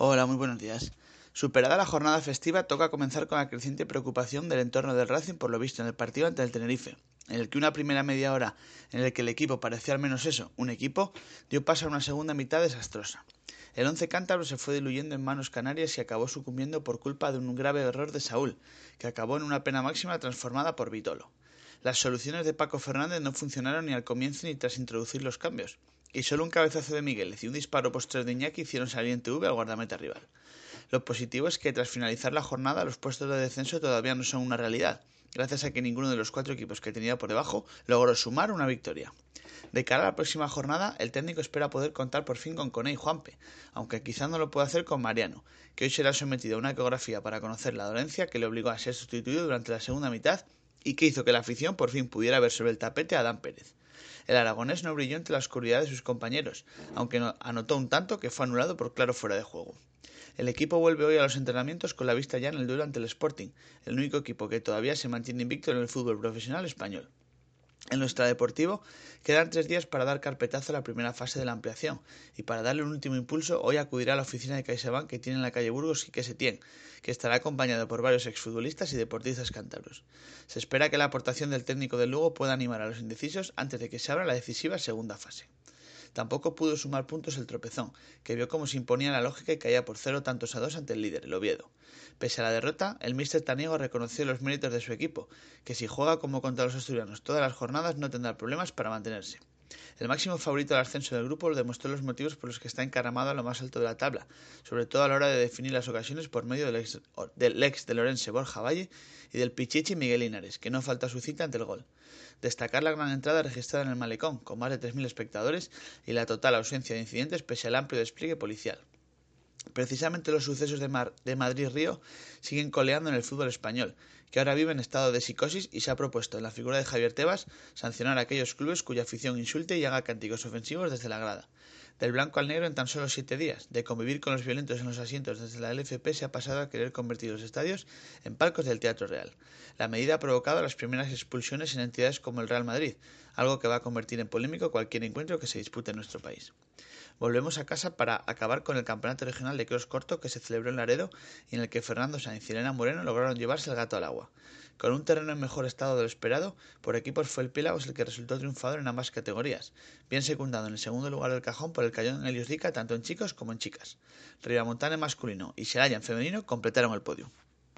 Hola, muy buenos días. Superada la jornada festiva, toca comenzar con la creciente preocupación del entorno del Racing por lo visto en el partido ante el Tenerife, en el que una primera media hora en el que el equipo parecía al menos eso, un equipo, dio paso a una segunda mitad desastrosa. El once cántabro se fue diluyendo en manos canarias y acabó sucumbiendo por culpa de un grave error de Saúl, que acabó en una pena máxima transformada por Vitolo. Las soluciones de Paco Fernández no funcionaron ni al comienzo ni tras introducir los cambios, y solo un cabezazo de Miguel y un disparo posterior de Iñaki hicieron salir en TV al guardameta rival. Lo positivo es que tras finalizar la jornada los puestos de descenso todavía no son una realidad, gracias a que ninguno de los cuatro equipos que tenía por debajo logró sumar una victoria. De cara a la próxima jornada, el técnico espera poder contar por fin con Cone y Juanpe, aunque quizá no lo pueda hacer con Mariano, que hoy será sometido a una ecografía para conocer la dolencia que le obligó a ser sustituido durante la segunda mitad y que hizo que la afición por fin pudiera ver sobre el tapete a Adán Pérez. El aragonés no brilló entre la oscuridad de sus compañeros, aunque anotó un tanto que fue anulado por claro fuera de juego. El equipo vuelve hoy a los entrenamientos con la vista ya en el duelo ante el Sporting, el único equipo que todavía se mantiene invicto en el fútbol profesional español. En nuestra deportivo quedan tres días para dar carpetazo a la primera fase de la ampliación y para darle un último impulso hoy acudirá a la oficina de CaixaBank que tiene en la calle Burgos y que se tiene, que estará acompañado por varios exfutbolistas y deportistas cántabros. Se espera que la aportación del técnico del Lugo pueda animar a los indecisos antes de que se abra la decisiva segunda fase. Tampoco pudo sumar puntos el tropezón, que vio cómo se imponía la lógica y caía por cero tantos a dos ante el líder, el Oviedo. Pese a la derrota, el míster Taniego reconoció los méritos de su equipo, que si juega como contra los asturianos todas las jornadas no tendrá problemas para mantenerse. El máximo favorito del ascenso del grupo lo demostró los motivos por los que está encaramado a lo más alto de la tabla, sobre todo a la hora de definir las ocasiones por medio del ex, del ex de Lorense Borja Valle y del Pichichi Miguel Linares, que no falta su cita ante el gol. Destacar la gran entrada registrada en el malecón, con más de 3.000 espectadores, y la total ausencia de incidentes pese al amplio despliegue policial. Precisamente los sucesos de, Mar de Madrid-Río siguen coleando en el fútbol español, que ahora vive en estado de psicosis y se ha propuesto en la figura de Javier Tebas sancionar a aquellos clubes cuya afición insulte y haga cánticos ofensivos desde la grada. Del blanco al negro en tan solo siete días, de convivir con los violentos en los asientos desde la LFP se ha pasado a querer convertir los estadios en palcos del Teatro Real. La medida ha provocado las primeras expulsiones en entidades como el Real Madrid, algo que va a convertir en polémico cualquier encuentro que se dispute en nuestro país. Volvemos a casa para acabar con el campeonato regional de cross corto que se celebró en Laredo y en el que Fernando Sainz y Elena Moreno lograron llevarse el gato al agua. Con un terreno en mejor estado de lo esperado, por equipos fue el Pílagos el que resultó triunfador en ambas categorías, bien secundado en el segundo lugar del cajón por el Cayón Helios Rica tanto en chicos como en chicas. Rivamontana en masculino y Seraya en femenino completaron el podio.